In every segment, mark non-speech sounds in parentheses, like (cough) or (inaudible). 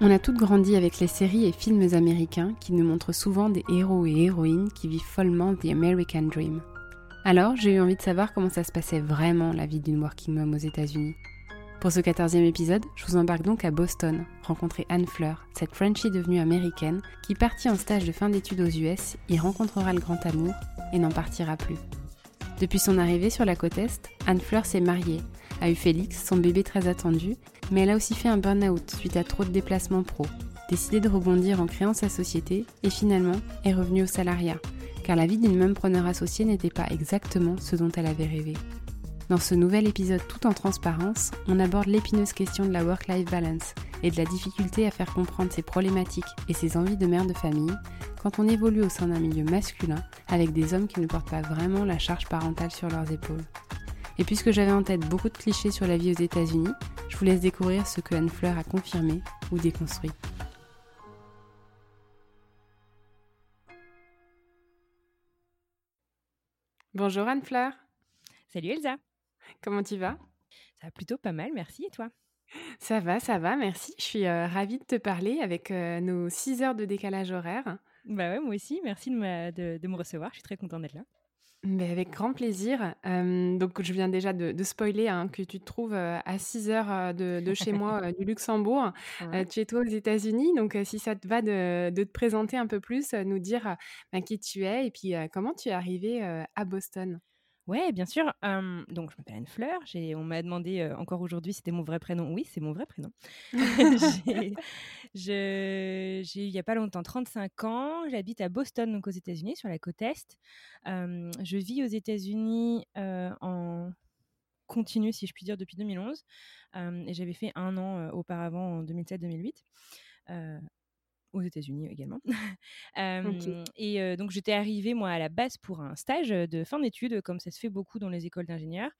On a toutes grandi avec les séries et films américains qui nous montrent souvent des héros et héroïnes qui vivent follement The American Dream. Alors, j'ai eu envie de savoir comment ça se passait vraiment la vie d'une working mom aux États-Unis. Pour ce 14e épisode, je vous embarque donc à Boston, rencontrer Anne Fleur, cette Frenchie devenue américaine, qui partie en stage de fin d'études aux US, y rencontrera le grand amour et n'en partira plus. Depuis son arrivée sur la côte Est, Anne Fleur s'est mariée, a eu Félix, son bébé très attendu, mais elle a aussi fait un burn-out suite à trop de déplacements pro, décidé de rebondir en créant sa société et finalement est revenue au salariat, car la vie d'une même preneur associée n'était pas exactement ce dont elle avait rêvé. Dans ce nouvel épisode tout en transparence, on aborde l'épineuse question de la work-life balance et de la difficulté à faire comprendre ses problématiques et ses envies de mère de famille quand on évolue au sein d'un milieu masculin avec des hommes qui ne portent pas vraiment la charge parentale sur leurs épaules. Et puisque j'avais en tête beaucoup de clichés sur la vie aux États-Unis, je vous laisse découvrir ce que Anne Fleur a confirmé ou déconstruit. Bonjour Anne Fleur. Salut Elsa. Comment tu vas? Ça va plutôt pas mal, merci. Et toi? Ça va, ça va, merci. Je suis euh, ravie de te parler avec euh, nos 6 heures de décalage horaire. Bah ouais, moi aussi. Merci de de me recevoir. Je suis très contente d'être là. Mais avec grand plaisir. donc, je viens déjà de, spoiler hein, que tu te trouves à 6 heures de, chez moi, (laughs) du Luxembourg. tu es toi aux États-Unis. Donc, si ça te va de, te présenter un peu plus, nous dire bah, qui tu es et puis comment tu es arrivé à Boston? Ouais, bien sûr. donc, je m'appelle Anne Fleur. On m'a demandé encore aujourd'hui si c'était mon vrai prénom. Oui, c'est mon vrai prénom. (laughs) (laughs) j'ai, il n'y a pas longtemps 35 ans. J'habite à Boston, donc aux États-Unis, sur la côte Est. je vis aux États-Unis en continu, si je puis dire, depuis 2011. et j'avais fait un an auparavant, en 2007-2008 aux États-Unis également. (laughs) Et donc j'étais arrivée moi à la base pour un stage de fin d'études, comme ça se fait beaucoup dans les écoles d'ingénieurs,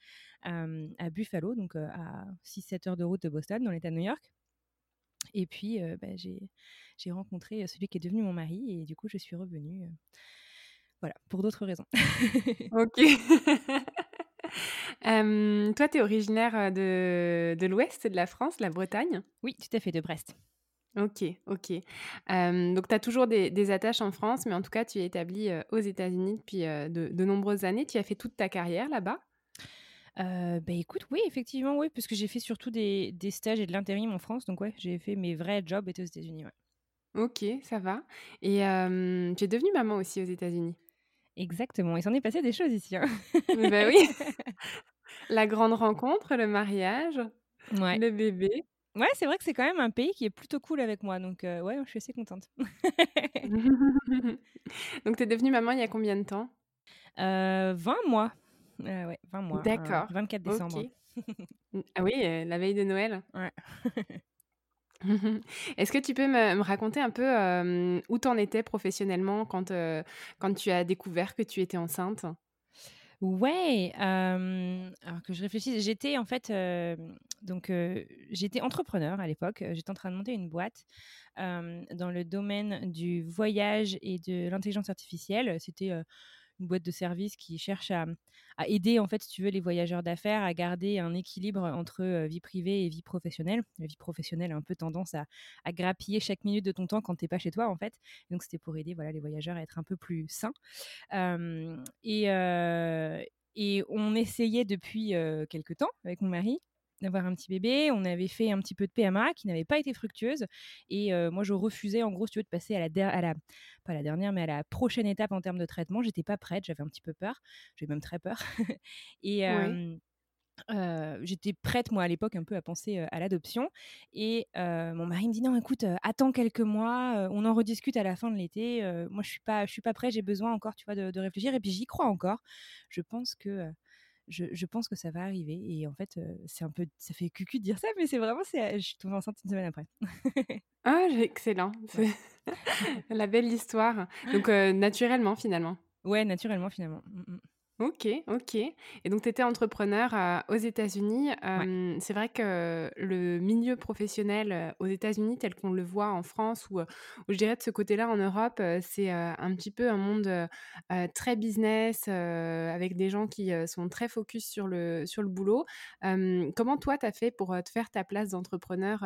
à Buffalo, donc à 6-7 heures de route de Boston, dans l'État de New York. Et puis bah, j'ai rencontré celui qui est devenu mon mari, et du coup je suis revenue. voilà, pour d'autres raisons. (laughs) ok. (laughs) toi, tu es originaire de, de l'ouest de la France, la Bretagne? Oui, tout à fait, de Brest. OK, OK. donc tu as toujours des attaches en France, mais en tout cas, tu es établie, aux États-Unis depuis, de nombreuses années. Tu as fait toute ta carrière là-bas? Euh, bah, écoute, oui, effectivement, oui, parce que j'ai fait surtout des stages et de l'intérim en France, donc ouais, j'ai fait mes vrais jobs étaient aux États-Unis, ouais. OK, ça va et tu es devenue maman aussi aux États-Unis? Exactement, il s'en est passé des choses ici, hein. Bah, oui. (laughs) La grande rencontre, le mariage, le bébé. Ouais, c'est vrai que c'est quand même un pays qui est plutôt cool avec moi, donc ouais, je suis assez contente. (laughs) Donc tu es devenue maman il y a combien de temps? 20 mois. ouais, 20 mois, D'accord, 24 décembre. Ah oui, la veille de Noël? Ouais. (laughs) (laughs) Est-ce que tu peux me raconter un peu, où tu en étais professionnellement quand, quand tu as découvert que tu étais enceinte? Ouais, alors que je réfléchisse, j'étais en fait, donc j'étais entrepreneur à l'époque. J'étais en train de monter une boîte dans le domaine du voyage et de l'intelligence artificielle. C'était une boîte de service qui cherche à, aider, en fait, si tu veux, les voyageurs d'affaires à garder un équilibre entre vie privée et vie professionnelle. La vie professionnelle a un peu tendance à, grappiller chaque minute de ton temps quand tu n'es pas chez toi, en fait. Donc, c'était pour aider voilà, les voyageurs à être un peu plus sains. et, et on essayait depuis quelques temps avec mon mari d'avoir un petit bébé. On avait fait un petit peu de PMA qui n'avait pas été fructueuse. Et moi, je refusais, en gros, si tu veux, de passer à la, à la, pas la dernière, mais à la prochaine étape en termes de traitement. J'étais pas prête, j'avais un petit peu peur. J'avais même très peur. (laughs) et. j'étais prête moi à l'époque un peu à penser à l'adoption et mon mari me dit non écoute attends quelques mois on en rediscute à la fin de l'été moi je suis pas je suis pas prêt j'ai besoin encore tu vois de, de réfléchir et puis j'y crois encore je pense que je, pense que ça va arriver. Et en fait, c'est un peu, ça fait cucu de dire ça, mais c'est vraiment, c'est, je suis tombée enceinte une semaine après. (laughs) ah, excellent. C'est (laughs) la belle histoire. Donc, naturellement, finalement. Ouais, naturellement, finalement. Mmh, mmh. Ok, ok. Et donc, tu étais entrepreneur euh, aux États-Unis. C'est vrai que le milieu professionnel euh, aux États-Unis, tel qu'on le voit en France ou, je dirais de ce côté-là en Europe, euh, c'est un petit peu un monde très business, avec des gens qui sont très focus sur le, sur le boulot. comment toi, tu as fait pour te faire ta place d'entrepreneur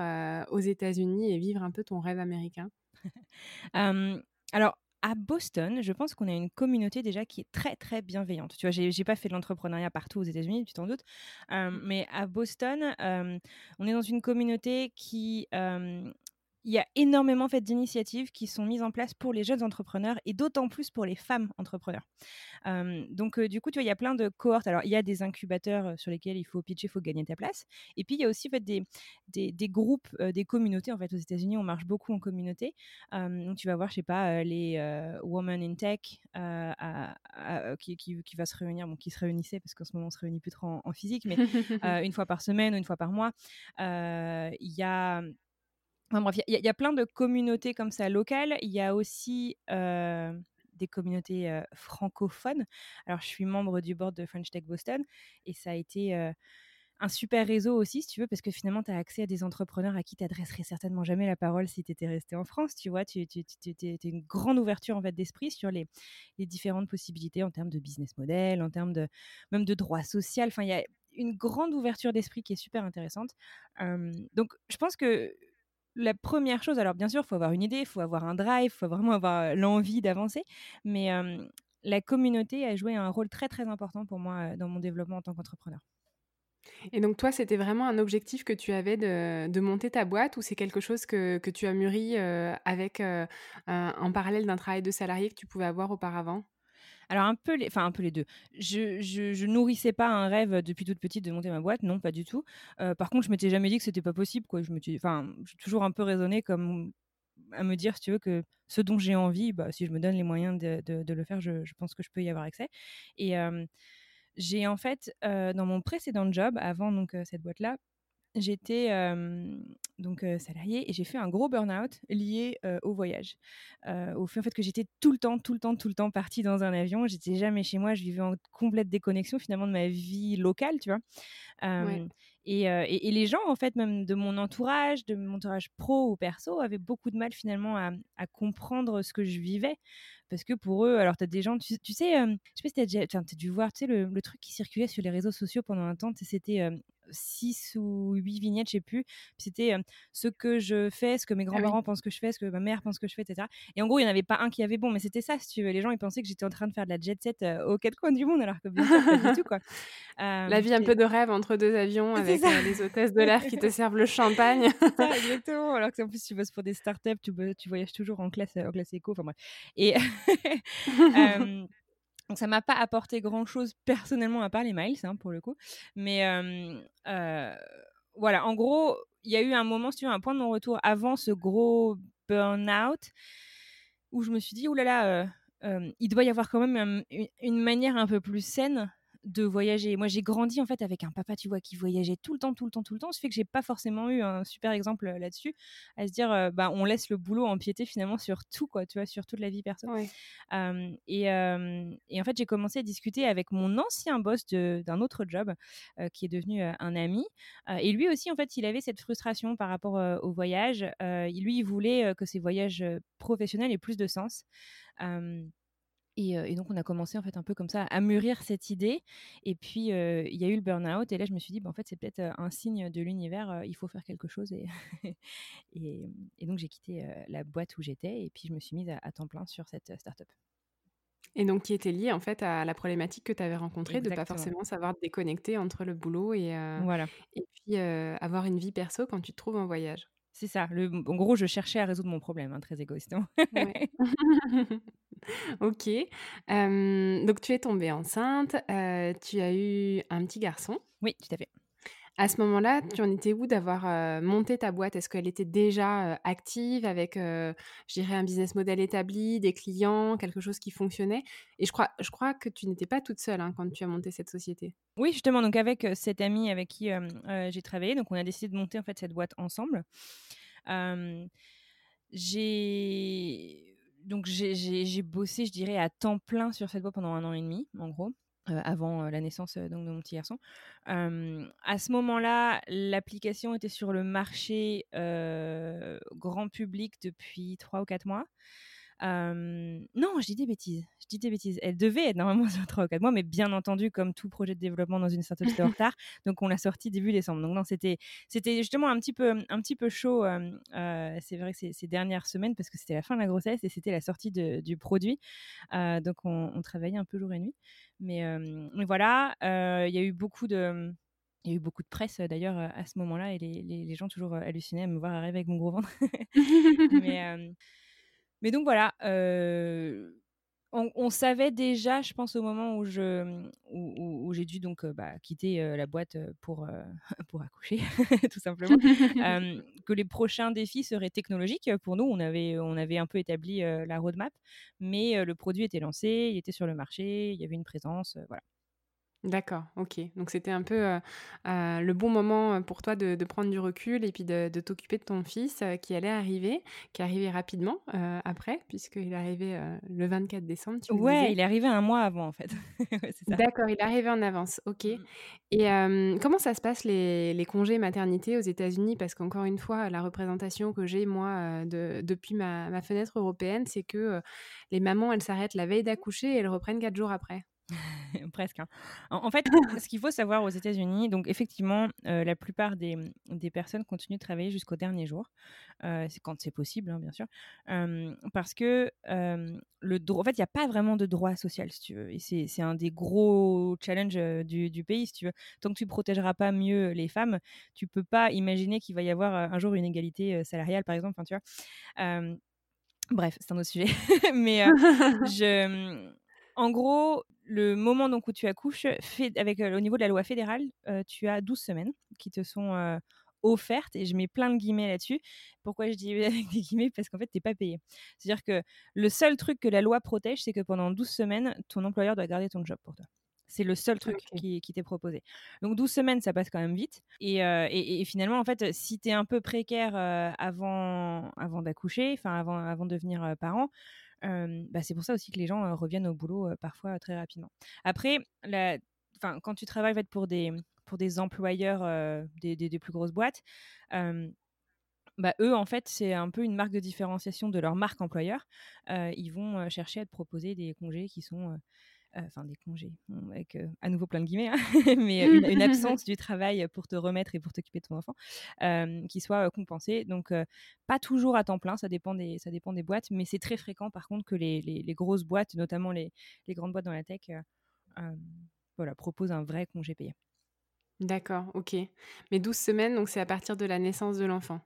aux États-Unis et vivre un peu ton rêve américain? (laughs) Alors, à Boston, je pense qu'on a une communauté déjà qui est très très bienveillante. Tu vois, j'ai pas fait de l'entrepreneuriat partout aux États-Unis, tu t'en doutes, euh, mmh. mais à Boston, euh, on est dans une communauté qui euh, il y a énormément fait d'initiatives qui sont mises en place pour les jeunes entrepreneurs et d'autant plus pour les femmes entrepreneurs. donc, du coup, tu vois, il y a plein de cohortes. Alors, il y a des incubateurs sur lesquels il faut pitcher, il faut gagner ta place. Et puis, il y a aussi fait, des, des, groupes, des communautés. En fait, aux États-Unis, on marche beaucoup en communauté. donc, tu vas voir, je sais pas, les Women in Tech qui, qui, va se réunir, bon, qui se réunissaient parce qu'en ce moment, on se réunit plus trop en, physique, mais (laughs) une fois par semaine ou une fois par mois. Il y a bref, il y, a plein de communautés comme ça locales. Il y a aussi des communautés francophones. Alors, je suis membre du board de French Tech Boston et ça a été un super réseau aussi, si tu veux, parce que finalement, tu as accès à des entrepreneurs à qui tu n'adresserais certainement jamais la parole si tu étais resté en France. Tu vois, tu, as une grande ouverture en fait, d'esprit sur les, différentes possibilités en termes de business model, en termes de même de droit social. Enfin, il y a une grande ouverture d'esprit qui est super intéressante. donc, je pense que la première chose, alors bien sûr, il faut avoir une idée, il faut avoir un drive, il faut vraiment avoir l'envie d'avancer, mais la communauté a joué un rôle très très important pour moi dans mon développement en tant qu'entrepreneur. Et donc toi, c'était vraiment un objectif que tu avais de, monter ta boîte ou c'est quelque chose que, tu as mûri avec en parallèle d'un travail de salarié que tu pouvais avoir auparavant? Alors un peu les, enfin un peu les deux. Je, je, nourrissais pas un rêve depuis toute petite de monter ma boîte, non, pas du tout. Euh, par contre, je m'étais jamais dit que c'était pas possible, quoi. Je me, enfin, j'ai toujours un peu raisonné comme à me dire, tu veux, que ce dont j'ai envie, bah, si je me donne les moyens de, de, le faire, je, je, pense que je peux y avoir accès. Et j'ai en fait, euh, dans mon précédent job, avant donc euh, cette boîte-là, j'étais donc salariée et j'ai fait un gros burn-out lié au voyage. au fait, en fait que j'étais tout le temps, tout le temps, tout le temps partie dans un avion. J'étais jamais chez moi. Je vivais en complète déconnexion finalement de ma vie locale, tu vois? Et, et, les gens, en fait, même de mon entourage, de mon entourage pro ou perso, avaient beaucoup de mal finalement à, à comprendre ce que je vivais. Parce que pour eux, alors tu as des gens, tu, sais, je sais pas si tu as, as, dû voir, tu sais, le, le, truc qui circulait sur les réseaux sociaux pendant un temps, c'était 6 ou 8 vignettes, je sais plus. C'était ce que je fais, ce que mes ah grands-parents pensent que je fais, ce que ma mère pense que je fais, etc. Et en gros, il n'y en avait pas un qui avait bon, mais c'était ça, si tu veux. Les gens, ils pensaient que j'étais en train de faire de la jet set aux quatre coins du monde, alors que bien sûr, pas du tout, quoi. (laughs) la vie un peu de rêve entre deux avions (laughs) avec les hôtesses de l'air qui te (laughs) servent le champagne. ça, exactement. Alors que en plus, tu bosses pour des startups, tu, tu voyages toujours en classe, en classe éco, enfin bref. Et. Donc ça m'a pas apporté grand chose personnellement à part les miles hein, pour le coup. Mais voilà, en gros, il y a eu un moment, si un point de mon retour avant ce gros burn-out où je me suis dit, oulala, il doit y avoir quand même une manière un peu plus saine de voyager. Moi, j'ai grandi en fait avec un papa, tu vois, qui voyageait tout le temps, tout le temps, tout le temps. Ce fait que j'ai pas forcément eu un super exemple euh, là-dessus, à se dire, euh, bah, on laisse le boulot empiéter finalement sur tout, quoi, tu vois, sur toute la vie perso. et, en fait, j'ai commencé à discuter avec mon ancien boss d'un autre job, euh, qui est devenu un ami. et lui aussi, en fait, il avait cette frustration par rapport au voyage. lui, il voulait que ses voyages professionnels aient plus de sens. Et, donc, on a commencé en fait un peu comme ça à mûrir cette idée. Et puis, il y a eu le burn-out. Et là, je me suis dit, bah, en fait, c'est peut-être un signe de l'univers. il faut faire quelque chose. Et, (laughs) et, donc, j'ai quitté la boîte où j'étais. Et puis, je me suis mise à, temps plein sur cette start-up. Et donc, qui était lié en fait à la problématique que tu avais rencontrée de ne pas forcément savoir déconnecter entre le boulot et, voilà. et puis avoir une vie perso quand tu te trouves en voyage. C'est ça. Le, en gros, je cherchais à résoudre mon problème, hein, très égoïstement. (laughs) (laughs) ok. donc, tu es tombée enceinte. tu as eu un petit garçon. Oui, tout à fait. À ce moment-là, tu en étais où d'avoir monté ta boîte? Est-ce qu'elle était déjà active avec, je dirais, un business model établi, des clients, quelque chose qui fonctionnait? Et je crois, je crois que tu n'étais pas toute seule hein, quand tu as monté cette société. Oui, justement, donc avec cette amie avec qui j'ai travaillé, donc on a décidé de monter en fait cette boîte ensemble. j'ai donc j'ai bossé, je dirais, à temps plein sur cette boîte pendant un an et demi, en gros. Euh, avant euh, la naissance euh, donc, de mon petit garçon. à ce moment-là, l'application était sur le marché grand public depuis trois ou quatre mois non, je dis des bêtises. Je dis des bêtises. Elle devait être normalement (laughs) sur 3 ou 4 mois, mais bien entendu, comme tout projet de développement dans une startup, c'était en (laughs) retard. Donc, on l'a sorti début décembre. Donc, non, c'était, c'était justement un petit peu, un petit peu chaud, c'est vrai, ces, ces, dernières semaines, parce que c'était la fin de la grossesse et c'était la sortie du produit. donc, on, travaillait un peu jour et nuit. Mais, mais voilà, il y a eu beaucoup de. Il y a eu beaucoup de presse d'ailleurs à ce moment-là et les, les, les, gens toujours hallucinaient à me voir arriver avec mon gros ventre. (laughs) mais, mais donc voilà, on, savait déjà, je pense au moment où je où, j'ai dû donc bah, quitter la boîte pour (laughs) pour accoucher, (laughs) tout simplement, (laughs) que les prochains défis seraient technologiques. Pour nous, on avait on avait un peu établi la roadmap, mais le produit était lancé, il était sur le marché, il y avait une présence, voilà. D'accord, OK. Donc c'était un peu, le bon moment, pour toi de prendre du recul et puis de t'occuper de ton fils, qui allait arriver, qui arrivé rapidement, après puisqu'il est arrivé, le 24 décembre, tu Ouais, il est arrivé un mois avant en fait. (laughs) D'accord, il est arrivé en avance, OK. Mmh. Et comment ça se passe les congés maternité aux États-Unis? Parce qu'encore une fois, la représentation que j'ai moi, depuis ma ma fenêtre européenne, c'est que, les mamans, elles s'arrêtent la veille d'accoucher et elles reprennent quatre jours après. (laughs) Presque. Hein. En, fait, (laughs) ce qu'il faut savoir aux États-Unis, donc effectivement, euh, la plupart des, des, personnes continuent de travailler jusqu'au dernier jour, euh, c'est quand c'est possible, hein, bien sûr, parce que le droit, en fait, il n'y a pas vraiment de droit social, si tu veux, et c'est un des gros challenges du, du, pays, si tu veux. Tant que tu protégeras pas mieux les femmes, tu peux pas imaginer qu'il va y avoir un jour une égalité salariale, par exemple. Enfin, tu vois. Bref, c'est un autre sujet. (laughs) Mais je, en gros, le moment donc où tu accouches, fait, avec au niveau de la loi fédérale, tu as 12 semaines qui te sont offertes et je mets plein de guillemets là-dessus. Pourquoi je dis (laughs) avec des guillemets? Parce qu'en fait, tu n'es pas payé. C'est-à-dire que le seul truc que la loi protège, c'est que pendant 12 semaines, ton employeur doit garder ton job pour toi. C'est le seul truc qui, t'est proposé. Donc 12 semaines, ça passe quand même vite. Et, finalement, en fait, si tu es un peu précaire avant, avant d'accoucher, enfin avant, avant de devenir parent, bah, c'est pour ça aussi que les gens reviennent au boulot parfois très rapidement. Après, la, quand tu travailles pour, des, pour des employeurs des, des, plus grosses boîtes, bah, eux, en fait, c'est un peu une marque de différenciation de leur marque employeur. ils vont chercher à te proposer des congés qui sont enfin des congés, avec à nouveau plein de guillemets, hein, (laughs) mais une, (laughs) absence du travail pour te remettre et pour t'occuper de ton enfant, qui soit compensée. Donc pas toujours à temps plein, ça dépend des, ça dépend des boîtes, mais c'est très fréquent par contre que les, les, grosses boîtes, notamment les, les, grandes boîtes dans la tech, voilà, proposent un vrai congé payé. D'accord, ok. Mais 12 semaines, donc c'est à partir de la naissance de l'enfant?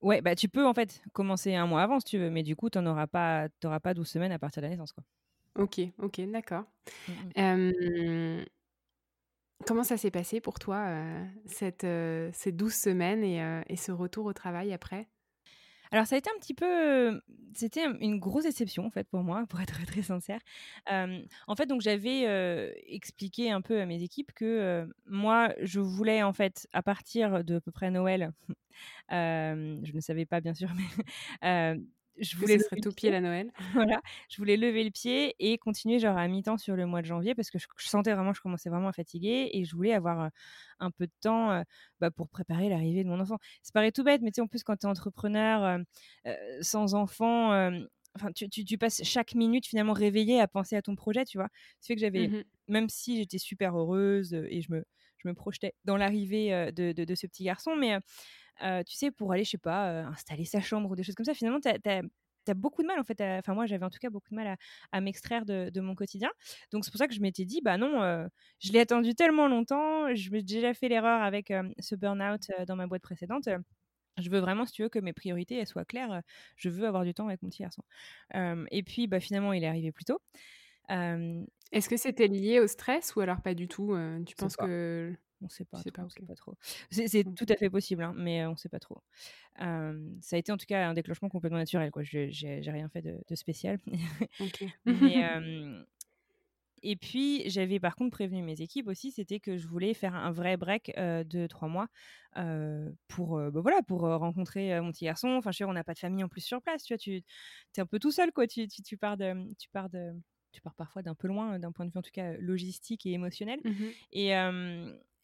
Ouais, bah tu peux en fait commencer un mois avant si tu veux, mais du coup, tu n'auras pas, pas 12 semaines à partir de la naissance. Quoi. OK, OK, d'accord. Mmh comment ça s'est passé pour toi, cette, ces 12 semaines et et ce retour au travail après? Alors ça a été un petit peu, c'était une grosse déception en fait pour moi, pour être très, (laughs) très sincère. en fait, donc j'avais, expliqué un peu à mes équipes que, moi je voulais en fait à partir de peu près Noël, (laughs) je ne savais pas bien sûr, (laughs) mais je voulais tout pied Noël. (laughs) voilà, je voulais lever le pied et continuer genre à mi-temps sur le mois de janvier parce que je, sentais vraiment, je commençais vraiment à fatiguer et je voulais avoir un peu de temps bah, pour préparer l'arrivée de mon enfant. Ça paraît tout bête, mais tu sais, en plus quand tu es entrepreneur sans enfant, enfin tu, tu, passes chaque minute finalement réveillée à penser à ton projet, tu vois? Ça fait que j'avais, mmh même si j'étais super heureuse et je me, je me projetais dans l'arrivée de, de, de, ce petit garçon, mais tu sais, pour aller, je sais pas, installer sa chambre ou des choses comme ça, finalement, tu as beaucoup de mal en fait. Enfin, moi, j'avais en tout cas beaucoup de mal à, m'extraire de, mon quotidien. Donc, c'est pour ça que je m'étais dit, bah non, je l'ai attendu tellement longtemps. Je m'ai déjà fait l'erreur avec ce burn-out dans ma boîte précédente je veux vraiment, si tu veux, que mes priorités elles soient claires. Je veux avoir du temps avec mon petit garçon. et puis, bah, finalement, il est arrivé plus tôt. Est-ce que c'était lié au stress ou alors pas du tout Tu penses que on sait pas, trop, pas, pas trop. C'est tout à fait possible, hein, mais on ne sait pas trop. ça a été en tout cas un déclenchement complètement naturel. Quoi. Je n'ai rien fait de, spécial. (laughs) (laughs) mais, et puis, j'avais par contre prévenu mes équipes aussi, c'était que je voulais faire un vrai break de trois mois pour, bah voilà, pour rencontrer mon petit garçon. Enfin, je sais, on n'a pas de famille en plus sur place, tu vois, tu es un peu tout seul, quoi. Tu, tu, tu pars de, tu pars de, tu pars parfois d'un peu loin, d'un point de vue en tout cas logistique et émotionnel. Mmh et,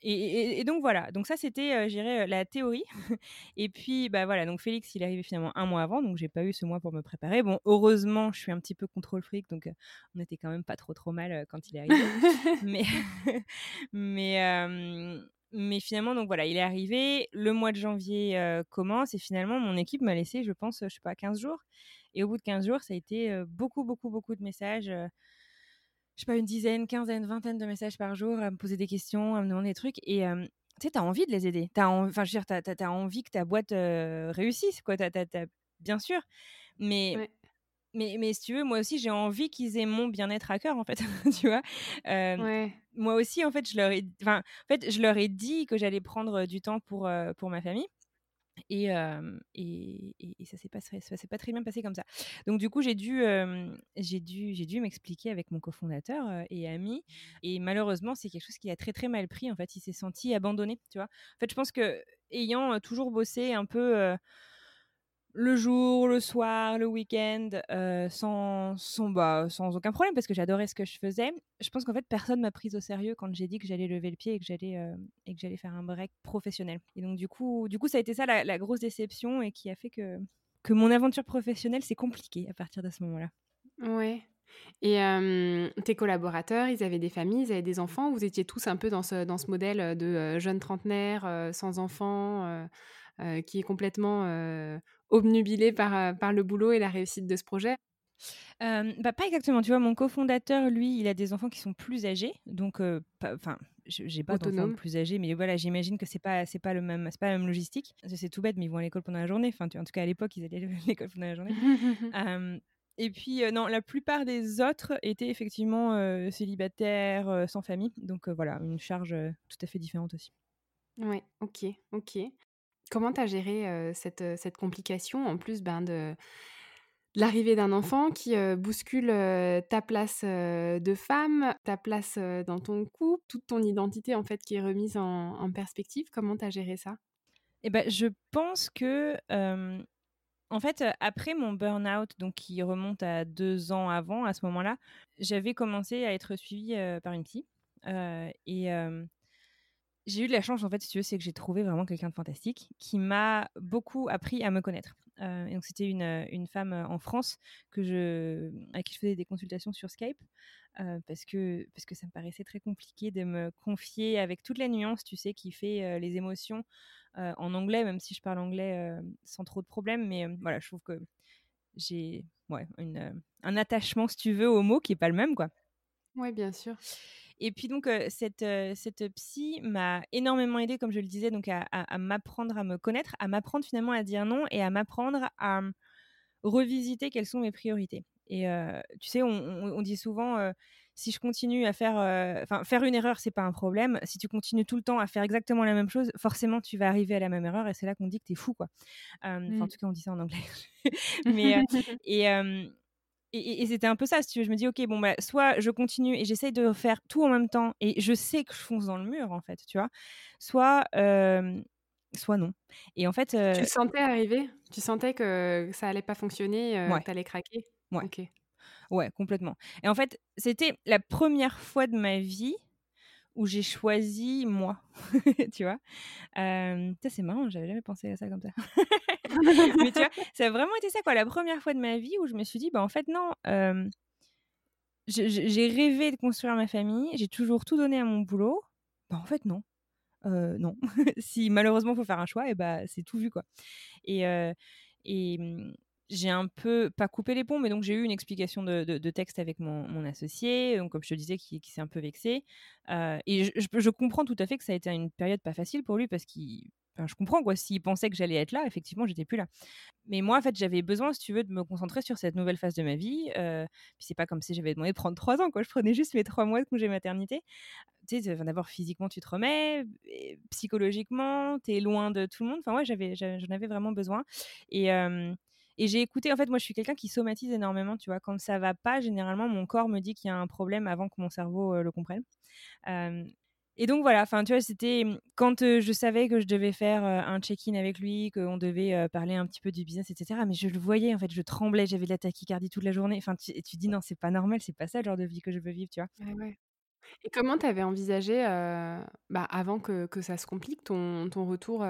et, donc voilà, donc ça c'était, euh, j'irais, la théorie. (laughs) et puis, bah voilà, donc Félix, il est arrivé finalement un mois avant, donc j'ai pas eu ce mois pour me préparer. Bon, heureusement, je suis un petit peu contrôle fric, donc on était quand même pas trop trop mal quand il est arrivé. (laughs) mais, (laughs) mais, mais finalement, donc voilà, il est arrivé. Le mois de janvier commence et finalement, mon équipe m'a laissé, je pense, je sais pas, 15 jours. Et au bout de 15 jours, ça a été beaucoup, beaucoup, beaucoup de messages je sais pas, une dizaine, quinzaine, vingtaine de messages par jour à me poser des questions, à me demander des trucs. Et tu sais, tu as envie de les aider. As enfin, je veux dire, tu as, envie que ta boîte réussisse, quoi. bien sûr. Mais, mais, mais si tu veux, moi aussi, j'ai envie qu'ils aient mon bien-être à cœur, en fait. (laughs) tu vois? Moi aussi, en fait, je leur ai, en fait, je leur ai dit que j'allais prendre du temps pour, pour ma famille. Et, ça s'est pas, s'est pas très bien passé comme ça. Donc du coup, j'ai dû, dû, dû m'expliquer avec mon cofondateur et ami. Et malheureusement, c'est quelque chose qui a très très mal pris. En fait, il s'est senti abandonné. Tu vois? En fait, je pense que ayant toujours bossé un peu le jour, le soir, le week-end, euh, bah, sans aucun problème, parce que j'adorais ce que je faisais. Je pense qu'en fait, personne m'a prise au sérieux quand j'ai dit que j'allais lever le pied et que j'allais euh, et que j'allais faire un break professionnel. Et donc, du coup, du coup ça a été ça la, grosse déception et qui a fait que, que mon aventure professionnelle s'est compliquée à partir de ce moment-là. Ouais. Et tes collaborateurs, ils avaient des familles, ils avaient des enfants, vous étiez tous un peu dans ce, dans ce modèle de euh, jeunes trentenaires, sans enfants, qui est complètement obnubilé par, par le boulot et la réussite de ce projet? Bah, pas exactement. Tu vois, mon cofondateur, lui, il a des enfants qui sont plus âgés, donc, enfin, j'ai pas d'enfants plus âgés, mais voilà, j'imagine que c'est pas, c'est pas le même, c'est pas la même logistique. C'est tout bête, mais ils vont à l'école pendant la journée. Enfin, en tout cas à l'époque, ils allaient à (laughs) l'école pendant la journée. (laughs) et puis non, la plupart des autres étaient effectivement célibataires, sans famille, donc voilà, une charge tout à fait différente aussi. Ouais, ok, ok. Comment tu as géré cette, cette, complication en plus ben, de l'arrivée d'un enfant qui bouscule ta place de femme, ta place dans ton couple, toute ton identité en fait qui est remise en, perspective Comment tu as géré ça? Eh ben, Je pense que en fait, après mon burn-out, donc qui remonte à deux ans avant, à ce moment-là, j'avais commencé à être suivie par une psy. et j'ai eu de la chance, en fait, si tu veux, c'est que j'ai trouvé vraiment quelqu'un de fantastique qui m'a beaucoup appris à me connaître. Euh, donc, c'était une, une, femme en France que je, à qui je faisais des consultations sur Skype euh, parce, que, parce que ça me paraissait très compliqué de me confier avec toute la nuance, tu sais, qui fait euh, les émotions en anglais, même si je parle anglais sans trop de problèmes. Mais voilà, je trouve que j'ai ouais, un attachement, si tu veux, au mot qui n'est pas le même, quoi. Oui, bien sûr. Et puis donc cette, cette psy m'a énormément aidée, comme je le disais, donc à, m'apprendre à me connaître, à m'apprendre finalement à dire non et à m'apprendre à revisiter quelles sont mes priorités. Et tu sais, on, dit souvent, si je continue à faire, enfin faire une erreur, c'est pas un problème. Si tu continues tout le temps à faire exactement la même chose, forcément tu vas arriver à la même erreur et c'est là qu'on dit que tu es fou, quoi. En mmh. tout cas, on dit ça en anglais. (laughs) Mais (laughs) et et, c'était un peu ça, si tu veux. Je me dis, ok, bon, bah, soit je continue et j'essaye de faire tout en même temps et je sais que je fonce dans le mur, en fait, tu vois. Soit, soit non. Et en fait. Tu le sentais arriver? Tu sentais que ça allait pas fonctionner, euh, que tu allais craquer? Ouais. Ouais, complètement. Et en fait, c'était la première fois de ma vie où j'ai choisi moi, (laughs) tu vois? Euh, c'est marrant, j'avais jamais pensé à ça comme ça. (laughs) Mais tu vois, ça a vraiment été ça, quoi, la première fois de ma vie où je me suis dit, bah en fait, non, j'ai rêvé de construire ma famille, j'ai toujours tout donné à mon boulot, bah en fait, non. non. (laughs) si malheureusement il faut faire un choix, et bah c'est tout vu, quoi. Et, et, mmh, j'ai un peu, pas coupé les ponts, mais donc j'ai eu une explication de, texte avec mon, associé, donc comme je te disais, qui, s'est un peu vexé. et je, comprends tout à fait que ça a été une période pas facile pour lui parce qu'il. je comprends quoi. S'il pensait que j'allais être là, effectivement, j'étais plus là. Mais moi, en fait, j'avais besoin, si tu veux, de me concentrer sur cette nouvelle phase de ma vie. Euh, puis c'est pas comme si j'avais demandé de prendre trois ans, quoi. Je prenais juste mes trois mois de congé maternité. Tu sais, d'abord physiquement, tu te remets, psychologiquement, tu es loin de tout le monde. Enfin, ouais, j'avais, j'en avais vraiment besoin. Et, et j'ai écouté, en fait, moi je suis quelqu'un qui somatise énormément, tu vois. Quand ça va pas, généralement, mon corps me dit qu'il y a un problème avant que mon cerveau le comprenne. et donc voilà, enfin, tu vois, c'était mmh, quand je savais que je devais faire un check-in avec lui, qu'on devait parler un petit peu du business, etc. Mais je le voyais, en fait, je tremblais, j'avais de la tachycardie toute la journée. Enfin, tu, tu dis non, c'est pas normal, c'est pas ça le genre de vie que je veux vivre, tu vois? Ouais, ouais. Et comment tu avais envisagé, bah, avant que que ça se complique, ton ton retour,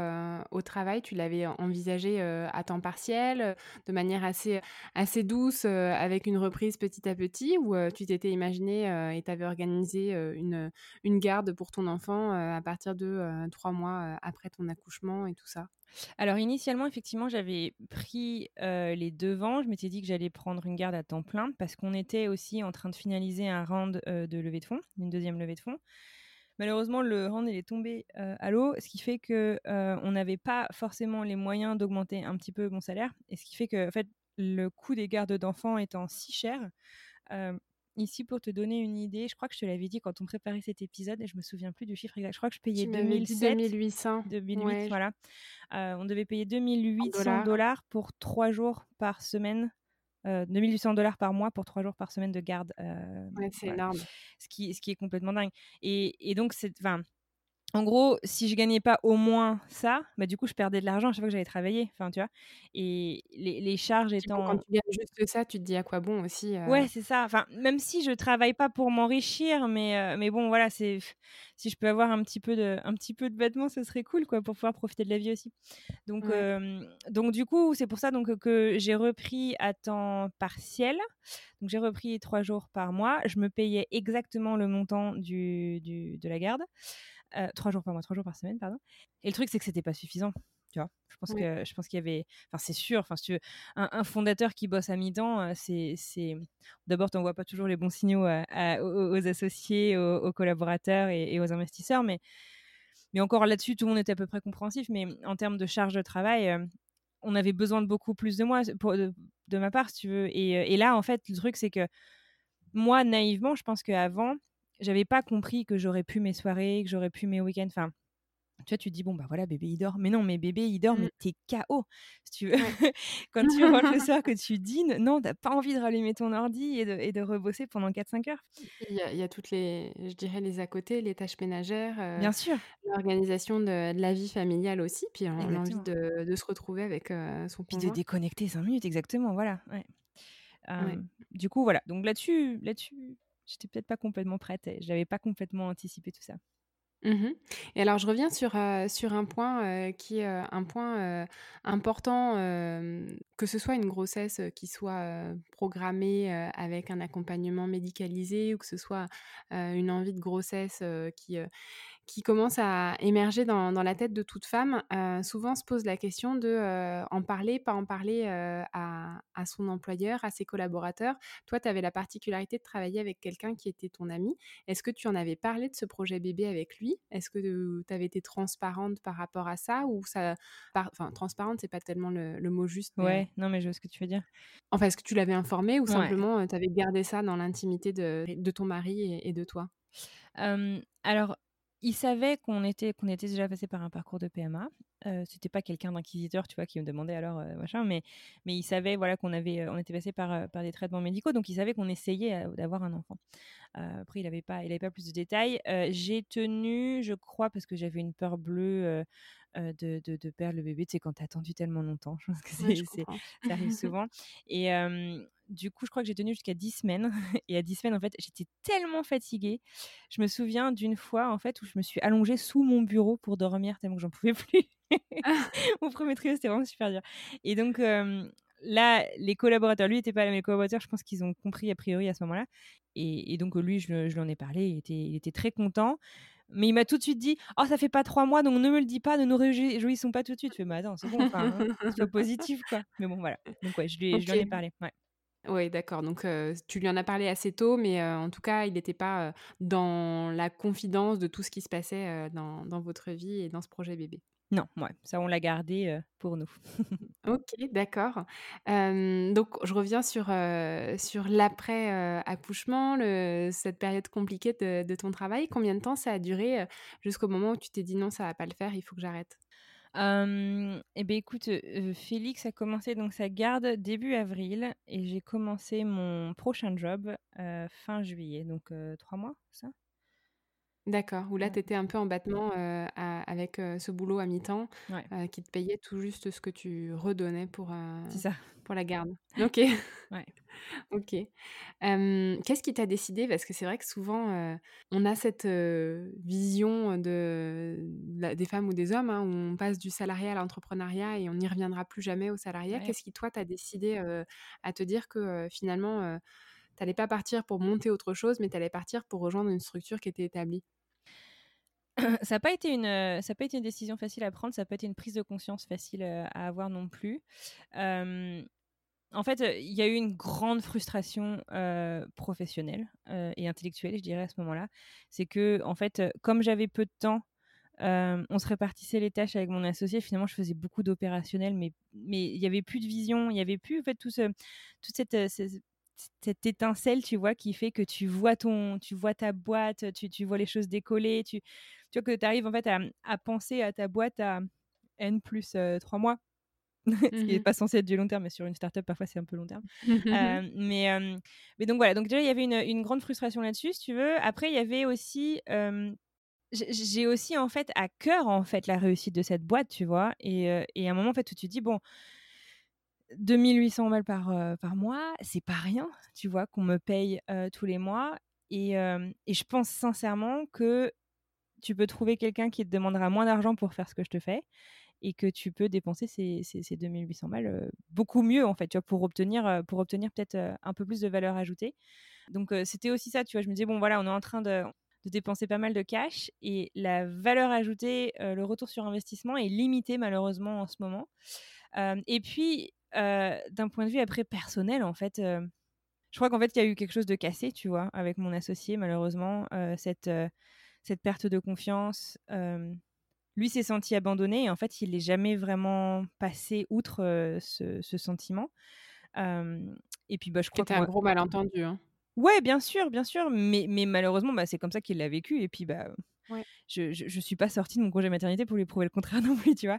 au travail? Tu l'avais envisagé, à temps partiel, de manière assez assez douce, avec une reprise petit à petit? Ou, tu t'étais imaginé, et tu avais organisé, une, une garde pour ton enfant, à partir de, 3 mois, après ton accouchement et tout ça? Alors initialement, effectivement, j'avais pris les devants. Je m'étais dit que j'allais prendre une garde à temps plein parce qu'on était aussi en train de finaliser un round de levée de fonds, deuxième levée de fonds. Malheureusement, le round il est tombé à l'eau, ce qui fait que on n'avait pas forcément les moyens d'augmenter un petit peu mon salaire, et ce qui fait que en fait le coût des gardes d'enfants étant si cher, Ici, pour te donner une idée, je crois que je te l'avais dit quand on préparait cet épisode, et je me souviens plus du chiffre exact. Je crois que je payais 2007, 2800. 2008, voilà. Euh, on devait payer 2800 dollars pour trois jours par semaine. Euh, 2800 dollars par mois pour trois jours par semaine de garde. Euh, ouais, c'est énorme. Ce qui, ce qui est complètement dingue. Et, et donc, c'est, en gros, si je gagnais pas au moins ça, bah du coup, je perdais de l'argent à chaque fois que j'allais travailler. Enfin, tu vois. Et les, charges étant. quand tu gagnes juste ça, tu te dis à quoi bon aussi. Euh ouais, c'est ça. Enfin, même si je travaille pas pour m'enrichir, mais, euh, mais bon, voilà, c'est si je peux avoir un petit peu de, un petit peu de vêtements, ce serait cool, quoi, pour pouvoir profiter de la vie aussi. Donc, donc du coup, c'est pour ça donc que j'ai repris à temps partiel. Donc, j'ai repris trois jours par mois. Je me payais exactement le montant du, du de la garde. Euh, trois jours par mois, trois jours par semaine, pardon. Et le truc, c'est que c'était pas suffisant. Tu vois, je pense que je pense qu'il y avait, enfin c'est sûr, enfin si tu veux, un, fondateur qui bosse à mi-temps, euh, c'est c'est d'abord tu vois pas toujours les bons signaux aux, associés, aux, collaborateurs et, aux investisseurs, mais mais encore là-dessus tout le monde était à peu près compréhensif, mais en termes de charge de travail, euh, on avait besoin de beaucoup plus de moi pour, de, ma part si tu veux, et, et là en fait le truc c'est que moi naïvement, je pense qu'avant j'avais pas compris que j'aurais pu mes soirées, que j'aurais pu mes week-ends. Enfin, tu vois, tu te dis, bon, bah voilà, bébé, il dort. Mais non, mais bébé, il dort, mmh. mais t'es KO. Si tu veux. (laughs) Quand tu rentres le soir, que tu dînes, non, t'as pas envie de rallumer ton ordi et de, et de rebosser pendant 4-5 heures. Il y, a, toutes les, je dirais, les à côté, les tâches ménagères. Euh, Bien sûr. L'organisation de, la vie familiale aussi. Puis on a envie de, de, se retrouver avec euh, son Puis de déconnecter 5 minutes, exactement. Voilà. Ouais. Du coup, voilà. Donc là-dessus, là-dessus, j'étais peut-être pas complètement prête. J'avais pas complètement anticipé tout ça. Mmh et alors je reviens sur, sur un point, qui est, un point, important, que ce soit une grossesse, qui soit, programmée, avec un accompagnement médicalisé ou que ce soit, une envie de grossesse, qui, qui commence à émerger dans, la tête de toute femme, euh, souvent se pose la question de euh, en parler, pas en parler euh, à, son employeur, à ses collaborateurs. Toi, tu avais la particularité de travailler avec quelqu'un qui était ton ami. Est-ce que tu en avais parlé de ce projet bébé avec lui? Est-ce que tu avais été transparente par rapport à ça? Ou ça, enfin transparente, c'est pas tellement le, mot juste. Ouais, non, mais je vois ce que tu veux dire. Enfin, est-ce que tu l'avais informé ou simplement tu avais gardé ça dans l'intimité de, ton mari et, de toi? Alors, il savait qu'on était, qu'on était déjà passé par un parcours de PMA. Euh, c'était pas quelqu'un d'inquisiteur, tu vois, qui me demandait alors euh, machin, mais, mais il savait voilà qu'on avait, on était passé par, par des traitements médicaux, donc il savait qu'on essayait d'avoir un enfant. après, il n'avait pas, il avait pas plus de détails. j'ai tenu, je crois, parce que j'avais une peur bleue. De, de, de, perdre le bébé, tu sais, quand t'as attendu tellement longtemps, je pense que c'est, ça arrive (laughs) souvent. Et, du coup, je crois que j'ai tenu jusqu'à 10 semaines. (laughs) Et à 10 semaines, en fait, j'étais tellement fatiguée. Je me souviens d'une fois, en fait, où je me suis allongée sous mon bureau pour dormir tellement que j'en pouvais (laughs) plus. (laughs) Mon premier trio, c'était vraiment super dur. Et donc, là, les collaborateurs, lui n'était pas là, mais les collaborateurs, je pense qu'ils ont compris a priori à ce moment-là. Et, donc, lui, je, je lui en ai parlé. Il était, il était très content. Mais il m'a tout de suite dit Oh, ça fait pas trois mois, donc ne me le dis pas, ne nous réjouissons pas tout de suite. Je fais Mais attends, c'est bon, enfin, hein, (laughs) positif, quoi. Mais bon, voilà. Donc, ouais, je lui, je lui en ai parlé. Ouais. Oui, d'accord. Donc, tu lui en as parlé assez tôt, mais en tout cas, il n'était pas dans la confidence de tout ce qui se passait dans, dans, votre vie et dans ce projet bébé. Non, ouais, ça, on l'a gardé pour nous. (laughs) ok, d'accord. donc, je reviens sur, sur l'après-accouchement, cette période compliquée de, de, ton travail. Combien de temps ça a duré jusqu'au moment où tu t'es dit non, ça va pas le faire, il faut que j'arrête? Eh bien, écoute, Félix a commencé donc sa garde début avril et j'ai commencé mon prochain job fin juillet, donc trois mois, ça? D'accord, où là, tu étais un peu en battement avec ce boulot à mi-temps qui te payait tout juste ce que tu redonnais pour, ça. pour la garde. (laughs) Ok. ouais. ok. Qu'est-ce qui t'a décidé? Parce que c'est vrai que souvent, on a cette vision de, des femmes ou des hommes hein, où on passe du salariat à l'entrepreneuriat et on n'y reviendra plus jamais au salariat. Qu'est-ce qui, toi, t'a décidé à te dire que finalement t'allais pas partir pour monter autre chose, mais t'allais partir pour rejoindre une structure qui était établie (clears throat) ça n'a pas été une ça pas été une décision facile à prendre, ça n'a pas été une prise de conscience facile à avoir non plus. en fait, il y a eu une grande frustration professionnelle et intellectuelle, je dirais à ce moment-là. C'est que en fait, comme j'avais peu de temps, on se répartissait les tâches avec mon associé. Finalement, je faisais beaucoup d'opérationnel, mais mais il y avait plus de vision, il y avait plus en fait tout ce toute cette étincelle, tu vois, qui fait que tu vois ton, tu vois ta boîte, tu, tu vois les choses décoller, tu, tu vois que tu arrives en fait à, à, penser à ta boîte à N plus 3 mois. (laughs) ce qui n'est mmh pas censé être du long terme, mais sur une startup, parfois c'est un peu long terme. (laughs) euh, mais, mais donc voilà, donc déjà il y avait une, une grande frustration là-dessus, si tu veux. Après, il y avait aussi j'ai aussi en fait à cœur en fait la réussite de cette boîte, tu vois. Et, et à un moment en fait où tu te dis bon, 2800 balles par, par mois, c'est pas rien, tu vois, qu'on me paye tous les mois. Et, et, je pense sincèrement que tu peux trouver quelqu'un qui te demandera moins d'argent pour faire ce que je te fais et que tu peux dépenser ces, ces, ces 2800 balles beaucoup mieux, en fait, tu vois, pour obtenir, pour obtenir peut-être un peu plus de valeur ajoutée. Donc, c'était aussi ça, tu vois, je me disais, bon, voilà, on est en train de, de dépenser pas mal de cash et la valeur ajoutée, le retour sur investissement est limité malheureusement en ce moment. et puis, d'un point de vue après personnel, en fait, je crois qu'en fait, il y a eu quelque chose de cassé, tu vois, avec mon associé, malheureusement, cette, cette perte de confiance. lui s'est senti abandonné et en fait, il n'est jamais vraiment passé outre ce, sentiment. et puis, bah, je crois que. C'était un gros malentendu. Hein. Ouais, bien sûr, bien sûr, mais, mais malheureusement, bah, c'est comme ça qu'il l'a vécu. Et puis, bah, je, je, suis pas sortie de mon congé maternité pour lui prouver le contraire (laughs) non plus, tu vois?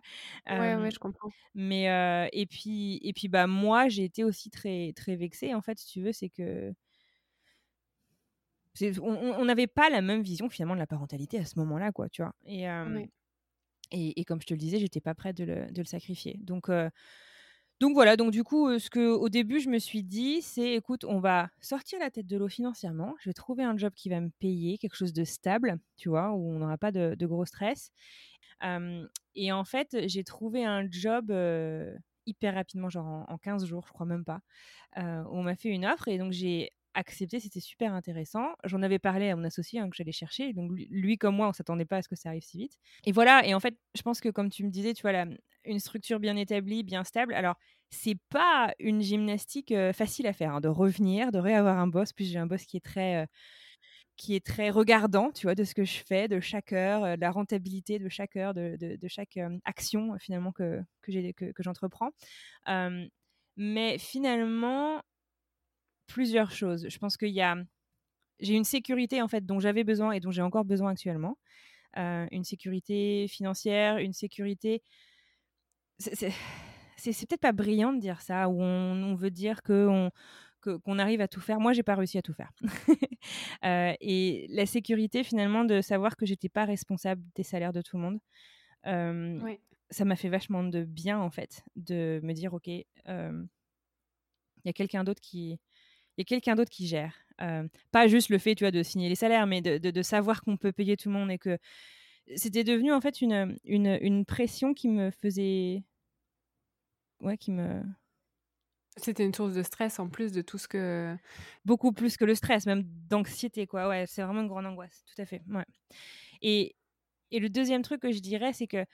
Ouais, ouais, je comprends. Mais et puis et puis bah moi j'ai été aussi très très vexée en fait, si tu veux, c'est que on n'avait pas la même vision finalement de la parentalité à ce moment-là, quoi, tu vois? Et, et, et, comme je te le disais, j'étais pas prête de le, de le sacrifier. Donc donc voilà, donc du coup, ce que au début je me suis dit, c'est écoute, on va sortir la tête de l'eau financièrement. Je vais trouver un job qui va me payer, quelque chose de stable, tu vois, où on n'aura pas de, gros stress. et en fait, j'ai trouvé un job hyper rapidement, genre en, 15 jours, je crois même pas. on m'a fait une offre et donc j'ai accepté, c'était super intéressant. J'en avais parlé à mon associé hein, que j'allais chercher. Donc lui, comme moi, on s'attendait pas à ce que ça arrive si vite. Et voilà. Et en fait, je pense que comme tu me disais, tu vois, une structure bien établie, bien stable. Alors, c'est pas une gymnastique facile à faire, hein, de revenir, de réavoir un boss. Puis j'ai un boss qui est très, qui est très regardant, tu vois, de ce que je fais, de chaque heure, de la rentabilité de chaque heure, de, chaque action finalement que, que j'entreprends. mais finalement, plusieurs choses. Je pense qu'il y a, j'ai une sécurité en fait dont j'avais besoin et dont j'ai encore besoin actuellement. une sécurité financière, une sécurité c'est peut-être pas brillant de dire ça, où on, veut dire qu'on qu'on arrive à tout faire. Moi, j'ai pas réussi à tout faire. (laughs) Euh, et la sécurité, finalement, de savoir que j'étais pas responsable des salaires de tout le monde, euh, ça m'a fait vachement de bien, en fait, de me dire, OK, euh, il y a quelqu'un d'autre qui... Il y a quelqu'un d'autre qui gère. pas juste le fait, tu vois, de signer les salaires, mais de, de savoir qu'on peut payer tout le monde et que c'était devenu en fait une, une, une, pression qui me faisait. Ouais, qui me. C'était une source de stress en plus de tout ce que beaucoup plus que le stress, même d'anxiété, quoi. Ouais, c'est vraiment une grande angoisse, tout à fait. Ouais. Et, et le deuxième truc que je dirais, c'est que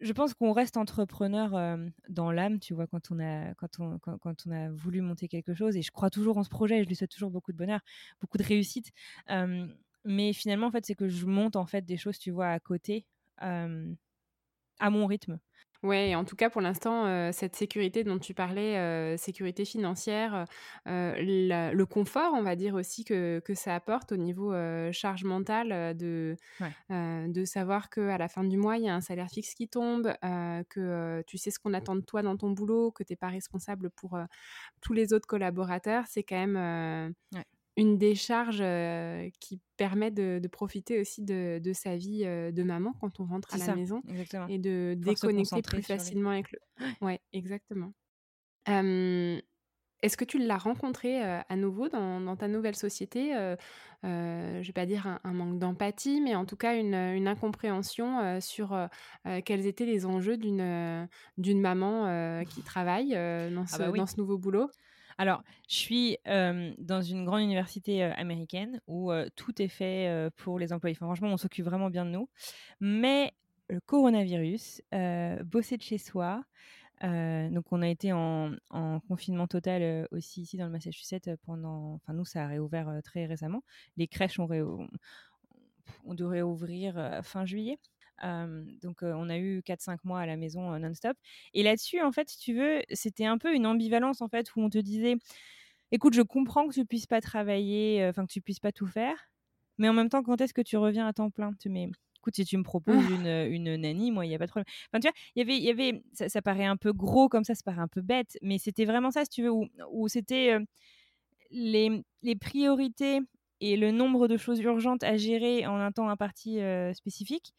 je pense qu'on reste entrepreneur dans l'âme, tu vois, quand on, a, voulu monter quelque chose. Et je crois toujours en ce projet, je lui souhaite toujours beaucoup de bonheur, beaucoup de réussite. mais finalement, en fait, c'est que je monte en fait des choses, tu vois, à côté, à mon rythme. Ouais, en tout cas, pour l'instant, cette sécurité dont tu parlais, sécurité financière, le confort, on va dire aussi que que ça apporte au niveau, charge mentale, de, de savoir qu'à la fin du mois, il y a un salaire fixe qui tombe, que, tu sais ce qu'on attend de toi dans ton boulot, que tu es pas responsable pour, tous les autres collaborateurs. C'est quand même, une décharge qui permet de, profiter aussi de, sa vie de maman quand on rentre à la maison et de déconnecter plus facilement avec le. Ouais, exactement. Est-ce que tu l'as rencontré à nouveau dans, ta nouvelle société Je vais pas dire un, manque d'empathie, mais en tout cas une, incompréhension sur quels étaient les enjeux d'une maman qui travaille dans, ah bah dans ce nouveau boulot? Alors, je suis dans une grande université américaine où tout est fait pour les employés. franchement, on s'occupe vraiment bien de nous. Mais le coronavirus, bosser de chez soi, donc on a été en, confinement total aussi ici dans le Massachusetts pendant. Enfin nous ça a réouvert très récemment. Les crèches ont, on devrait ouvrir fin juillet donc on a eu 4-5 mois à la maison non-stop. Et là-dessus, en fait, si tu veux, c'était un peu une ambivalence en fait où on te disait, écoute, je comprends que tu puisses pas travailler, enfin que tu puisses pas tout faire, mais en même temps, quand est-ce que tu reviens à temps plein? Tu mets écoute, si tu me proposes une, une nanny, moi, il n'y a pas de problème. Enfin, tu vois, y avait, y avait, ça, paraît un peu gros comme ça, ça paraît un peu bête, mais c'était vraiment ça, si tu veux, où, où c'était les, les, priorités et le nombre de choses urgentes à gérer en un temps imparti spécifique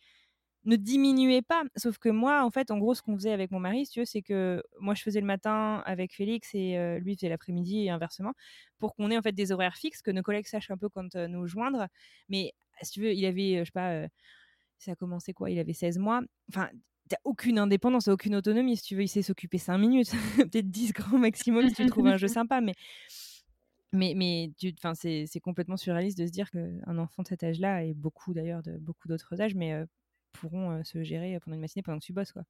ne diminuez pas. Sauf que moi, en fait, en gros, ce qu'on faisait avec mon mari, si tu veux, c'est que moi, je faisais le matin avec Félix et euh, lui faisait l'après-midi et inversement, pour qu'on ait en fait des horaires fixes, que nos collègues sachent un peu quand euh, nous joindre. Mais si tu veux, il avait, euh, je sais pas, ça a commencé quoi? Il avait 16 mois. Enfin, t'as aucune indépendance, aucune autonomie. Si tu veux, il sait s'occuper 5 minutes, (laughs) peut-être 10 grands maximum si tu (laughs) trouves un jeu sympa, mais mais, mais c'est complètement surréaliste de se dire qu'un enfant de cet âge-là, et beaucoup d'ailleurs de beaucoup d'autres âges, mais pourront se gérer pendant une matinée pendant que tu bosses quoi.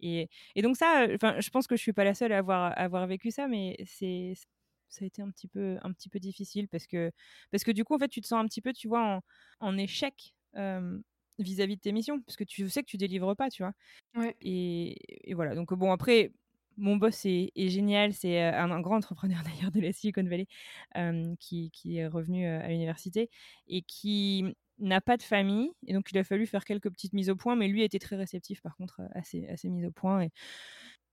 Et, et donc ça, enfin, je pense que je suis pas la seule à avoir, avoir vécu ça, mais c'est ça a été un petit peu un petit peu difficile parce que parce que du coup en fait tu te sens un petit peu tu vois en, en échec vis-à-vis de tes missions parce que tu sais que tu délivres pas tu vois ouais. et, et, voilà donc bon après mon boss est, est génial c'est un, un, grand entrepreneur (laughs) d'ailleurs de la Silicon Valley qui, qui, est revenu à l'université et qui n'a pas de famille et donc il a fallu faire quelques petites mises au point mais lui était très réceptif par contre à ces, à ces mises au point et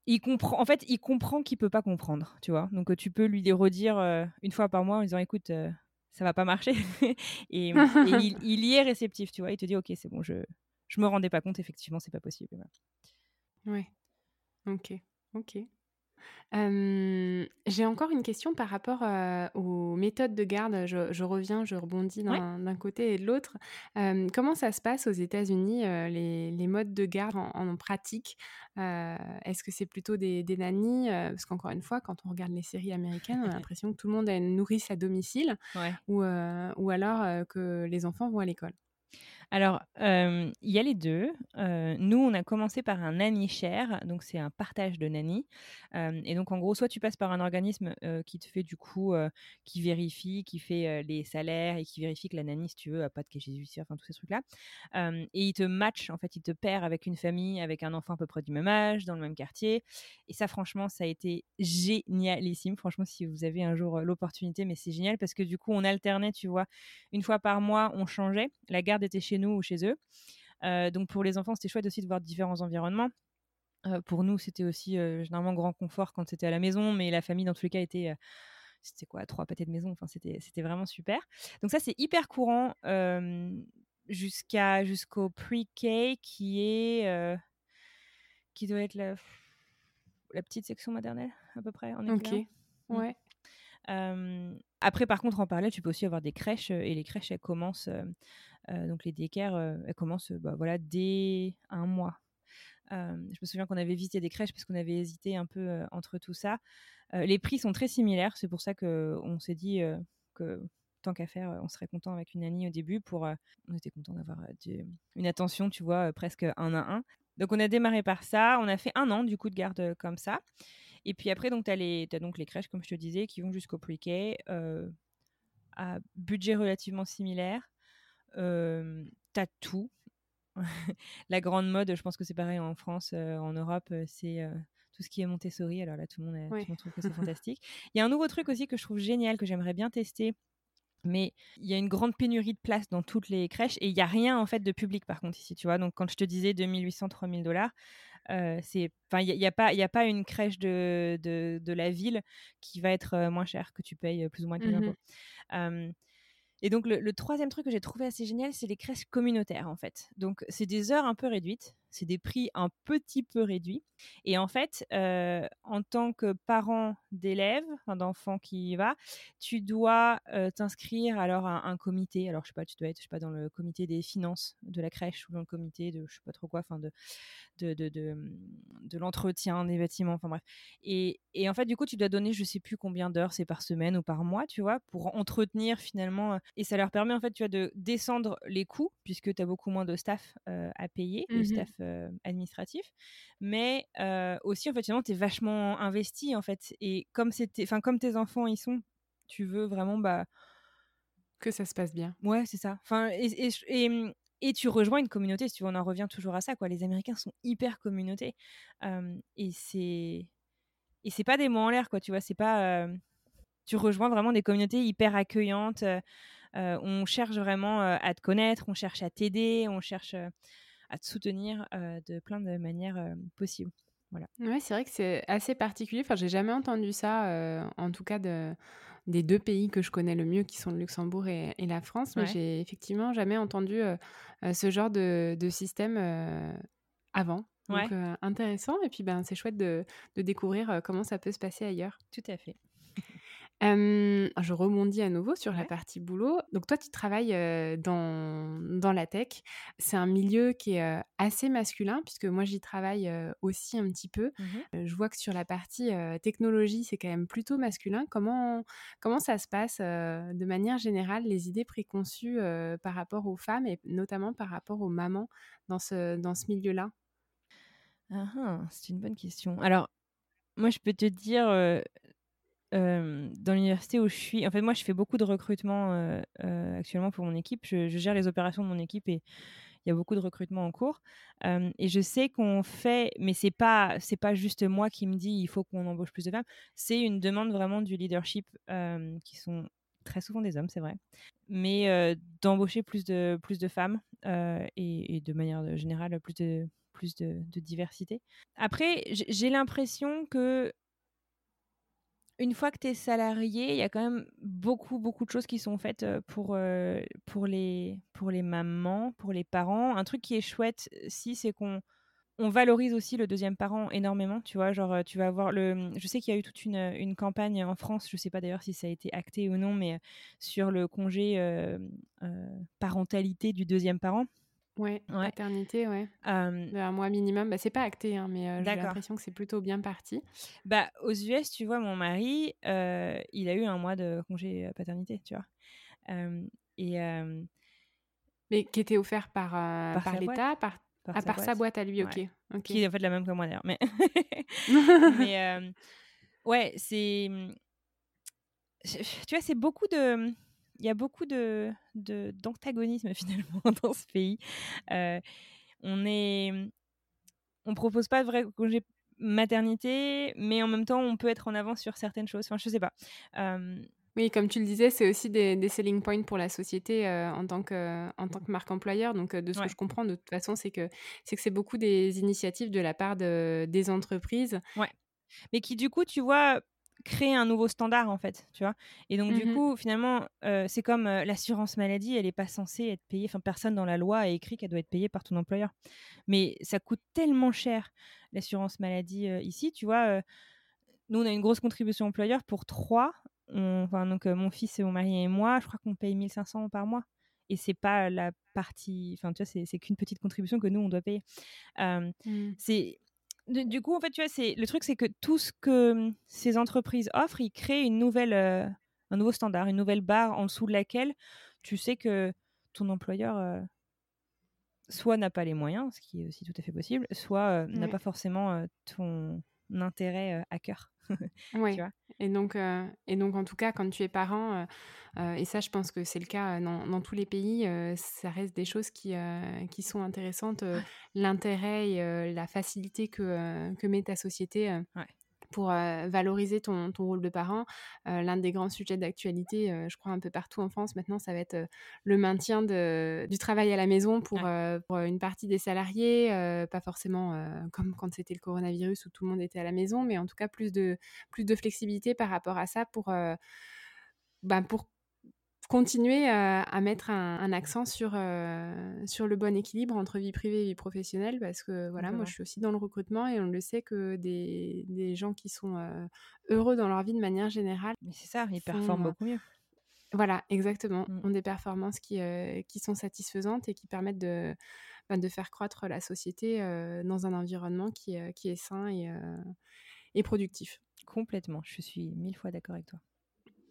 il comprend en fait il comprend qu'il peut pas comprendre tu vois? Donc tu peux lui redire euh, une fois par mois en disant écoute euh, ça va pas marcher (laughs) et, (laughs) il, y est réceptif tu vois? Il te dit ok c'est bon je je me rendais pas compte effectivement c'est pas possible ouais. Ok. Ok j'ai encore une question par rapport, aux méthodes de garde. Je reviens, je rebondis d'un côté et de l'autre. comment ça se passe aux États-Unis, les modes de garde en pratique? est-ce que c'est plutôt des des nannies? parce qu'encore une fois, quand on regarde les séries américaines, on a (laughs) l'impression que tout le monde a une nourrice à domicile ou ou alors, que les enfants vont à l'école. Alors, il y a les deux. nous, on a commencé par un nanny share, donc c'est un partage de nanny. et donc, en gros, soit tu passes par un organisme qui te fait du coup, qui vérifie, qui fait les salaires et qui vérifie que la nanny, si tu veux, a pas de casier judiciaire, enfin tous ces trucs-là. et il te match, en fait, il te perd avec une famille, avec un enfant à peu près du même âge, dans le même quartier. Et ça, franchement, ça a été génialissime. Franchement, si vous avez un jour l'opportunité, mais c'est génial parce que du coup, on alternait, tu vois, une fois par mois, on changeait. La garde était chez nous ou chez eux. Euh, donc pour les enfants, c'était chouette aussi de voir différents environnements. Euh, pour nous, c'était aussi euh, généralement grand confort quand c'était à la maison, mais la famille, dans tous les cas, était c'était quoi trois pâtés de maison. Enfin c'était c'était vraiment super. Donc ça c'est hyper courant jusqu'à jusqu'au pre-K qui est qui doit être la la petite section maternelle à peu près en ok. Ouais. Après, par contre, en parallèle, tu peux aussi avoir des crèches et les crèches, elles commencent, donc les daycares, elles commencent bah, voilà, dès un mois. je me souviens qu'on avait visité des crèches parce qu'on avait hésité un peu entre tout ça. les prix sont très similaires, c'est pour ça qu'on s'est dit que tant qu'à faire, on serait content avec une amie au début pour. on était content d'avoir une attention, tu vois, presque un à un. Donc on a démarré par ça. On a fait un an du coup de garde comme ça. Et puis après, tu as, donc les crèches, comme je te disais, qui vont jusqu'au pre-K à budget relativement similaire. Euh, t'as tout. (laughs) la grande mode, je pense que c'est pareil en France, en Europe, c'est tout ce qui est Montessori. Alors là, tout le monde, tout le monde trouve que c'est fantastique. Il y a un nouveau truc aussi que je trouve génial, que j'aimerais bien tester. Mais il y a une grande pénurie de place dans toutes les crèches et il n'y a rien en fait de public par contre ici, tu vois? Donc quand je te disais 2800, 3000 dollars, c'est, enfin, il n'y a, pas, il a pas une crèche de, de, de, la ville qui va être moins chère que tu payes plus ou moins que mmh et donc, le, troisième truc que j'ai trouvé assez génial, c'est les crèches communautaires, en fait. Donc, c'est des heures un peu réduites, c'est des prix un petit peu réduits. Et en fait, euh, en tant que parent d'élève, d'enfant qui y va, tu dois euh, t'inscrire alors à un comité. Alors, je sais pas, tu dois être, je sais pas, dans le comité des finances de la crèche ou dans le comité de, je sais pas trop quoi, enfin, de, de, de, de, l'entretien des bâtiments, enfin bref. Et, et, en fait, du coup, tu dois donner, je sais plus combien d'heures c'est par semaine ou par mois, tu vois, pour entretenir finalement. Et ça leur permet, en fait, tu vois, de descendre les coûts, puisque tu as beaucoup moins de staff euh, à payer, de mmh staff euh, administratif. Mais euh, aussi, en fait, finalement, tu es vachement investi, en fait. Et comme, enfin, comme tes enfants y sont, tu veux vraiment, bah. Que ça se passe bien. Ouais, c'est ça. Enfin, et, et, mmh, et tu rejoins une communauté, si tu veux, on en revient toujours à ça, quoi. Les Américains sont hyper communautés. et c'est. Et c'est pas des mots en l'air, quoi, tu vois. C'est pas. Tu rejoins vraiment des communautés hyper accueillantes. on cherche vraiment à te connaître, on cherche à t'aider, on cherche à te soutenir de plein de manières possibles. Voilà. Ouais, c'est vrai que c'est assez particulier. Enfin, j'ai jamais entendu ça, en tout cas de des deux pays que je connais le mieux, qui sont le Luxembourg et, la France. Mais j'ai effectivement jamais entendu euh, ce genre de, système euh, avant. Donc intéressant. Et puis ben, c'est chouette de, de découvrir comment ça peut se passer ailleurs. Tout à fait je rebondis à nouveau sur la partie boulot. Donc toi, tu travailles dans, dans la tech. C'est un milieu qui est assez masculin, puisque moi, j'y travaille aussi un petit peu. Mmh je vois que sur la partie technologie, c'est quand même plutôt masculin. Comment, comment ça se passe de manière générale, les idées préconçues par rapport aux femmes et notamment par rapport aux mamans dans ce, dans ce milieu-là? Ah, ah, C'est une bonne question. Alors, moi, je peux te dire, dans l'université où je suis, en fait, moi, je fais beaucoup de recrutement actuellement pour mon équipe. Je, gère les opérations de mon équipe et il y a beaucoup de recrutement en cours. et je sais qu'on fait, mais c'est pas, c'est pas juste moi qui me dis il faut qu'on embauche plus de femmes. C'est une demande vraiment du leadership qui sont très souvent des hommes, c'est vrai, mais d'embaucher plus de plus de femmes et, de manière générale plus de plus de diversité. Après, j'ai l'impression que une fois que tu es salarié, il y a quand même beaucoup, beaucoup de choses qui sont faites pour, pour, les, pour les mamans, pour les parents. Un truc qui est chouette, si, c'est qu'on on valorise aussi le deuxième parent énormément, tu vois, genre tu vas avoir le mmh, je sais qu'il y a eu toute une, une, campagne en France, je sais pas d'ailleurs si ça a été acté ou non mais sur le congé parentalité du deuxième parent. Ouais, paternité, ouais. un mois minimum, bah, c'est pas acté, hein, mais j'ai l'impression que c'est plutôt bien parti. Bah, aux US, tu vois, mon mari, il a eu un mois de congé paternité, tu vois. et, mais qui était offert par, par, l'État, par, par, à, sa sa boîte à lui, ok. Qui est en fait la même que moi d'ailleurs. Mais, (laughs) (laughs) mais ouais, c'est. Mmh, tu vois, c'est beaucoup de il y a beaucoup de, d'antagonisme (laughs) finalement dans ce pays. Euh, on est, on propose pas de vrai congé maternité, mais en même temps, on peut être en avance sur certaines choses. Enfin, je sais pas. Oui, comme tu le disais, c'est aussi des, selling points pour la société euh, en, tant que, en tant que marque employeur. Donc, euh, de ce que je comprends, de toute façon, c'est que c'est que c'est beaucoup des initiatives de la part de, des entreprises. Ouais. Mais qui, du coup, tu vois, créer un nouveau standard en fait, tu vois? Et donc du mmh coup, finalement, euh, c'est comme euh, l'assurance maladie, elle n'est pas censée être payée. Enfin, personne dans la loi a écrit qu'elle doit être payée par ton employeur. Mais ça coûte tellement cher l'assurance maladie euh, ici, tu vois. nous, on a une grosse contribution employeur pour trois. enfin, donc mon fils et mon mari et moi, je crois qu'on paye 1500 par mois. et c'est pas la partie. Enfin, tu vois, c'est qu'une petite contribution que nous, on doit payer. Mmh. C'est. Du coup, en fait, tu vois, c'est le truc, c'est que tout ce que mmh, ces entreprises offrent, ils créent une nouvelle, un nouveau standard, une nouvelle barre en dessous de laquelle tu sais que ton employeur soit n'a pas les moyens, ce qui est aussi tout à fait possible, soit n'a pas forcément ton intérêt à cœur. (laughs) oui. Et donc, et donc, en tout cas, quand tu es parent, et ça, je pense que c'est le cas dans, tous les pays, ça reste des choses qui, qui sont intéressantes. L'intérêt et la facilité que, que met ta société pour valoriser ton, ton, rôle de parent. L'un des grands sujets d'actualité, je crois un peu partout en France maintenant, ça va être le maintien de, du travail à la maison pour, pour une partie des salariés, pas forcément comme quand c'était le coronavirus où tout le monde était à la maison, mais en tout cas plus de, plus de flexibilité par rapport à ça pour, bah, pour continuer à mettre un, accent sur, sur le bon équilibre entre vie privée et vie professionnelle parce que voilà, moi je suis aussi dans le recrutement et on le sait que des, des gens qui sont heureux dans leur vie de manière générale. Mais c'est ça, ils performent beaucoup mieux. Voilà, exactement. Mmh. Ont des performances qui, qui sont satisfaisantes et qui permettent de, bah, de faire croître la société dans un environnement qui, qui est sain et, et productif. Complètement, je suis mille fois d'accord avec toi.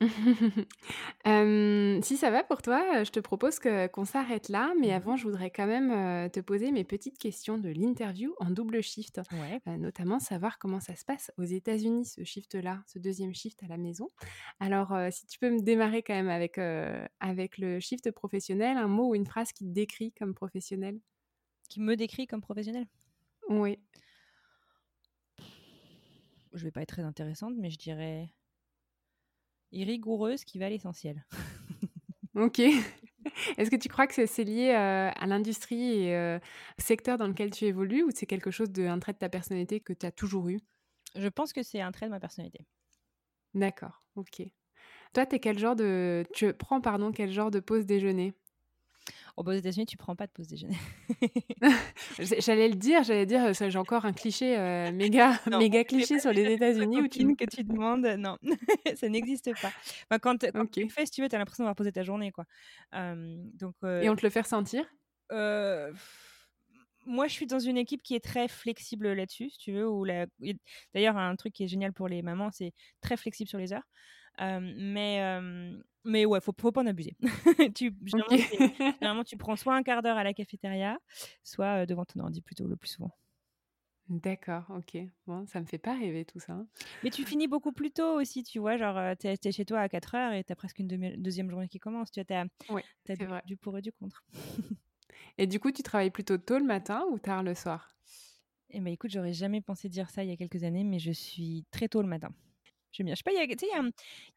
(laughs) si ça va pour toi, je te propose que qu'on s'arrête là, mais avant, je voudrais quand même, te poser mes petites questions de l'interview en double shift. notamment savoir comment ça se passe aux États-Unis, ce shift-là, ce deuxième shift à la maison. Alors, si tu peux me démarrer quand même avec, avec le shift professionnel, un mot ou une phrase qui te décrit comme professionnel? Qui me décrit comme professionnel? Oui. Je vais pas être très intéressante, mais je dirais et rigoureuse qui va à l'essentiel. ok. (laughs) Est-ce que tu crois que c'est lié euh, à l'industrie et au euh, secteur dans lequel tu évolues ou c'est quelque chose de un trait de ta personnalité que tu as toujours eu? Je pense que c'est un trait de ma personnalité. D'accord, ok. Toi, es quel genre de... tu prends pardon, quel genre de pause déjeuner? Oh, bah, aux États-Unis, tu prends pas de pause déjeuner. (laughs) j'allais le dire, j'allais dire, j'ai encore un cliché euh, méga, (laughs) méga cliché sur les États-Unis où tu que tu demandes, non, (laughs) ça n'existe pas. quand, tu le fais, si tu veux, tu as l'impression d'avoir posé ta journée, quoi. donc. Et on te le fait ressentir? moi, je suis dans une équipe qui est très flexible là-dessus, si tu veux. La... D'ailleurs, un truc qui est génial pour les mamans, c'est très flexible sur les heures mais, mais ouais, faut, faut pas en abuser. (laughs) tu, (laughs) généralement, tu prends soit un quart d'heure à la cafétéria, soit devant ton ordi plutôt le plus souvent. D'accord, ok. Bon, ça me fait pas rêver tout ça. Hein. Mais tu finis beaucoup plus tôt aussi, tu vois. Genre, tu es, chez toi à 4 heures et tu as presque une deuxième journée qui commence. Tu as, ouais, as du, du, pour et du contre. et du coup, tu travailles plutôt tôt le matin ou tard le soir? Eh ben, écoute, j'aurais jamais pensé dire ça il y a quelques années, mais je suis très tôt le matin. J'aime bien. Je sais pas, il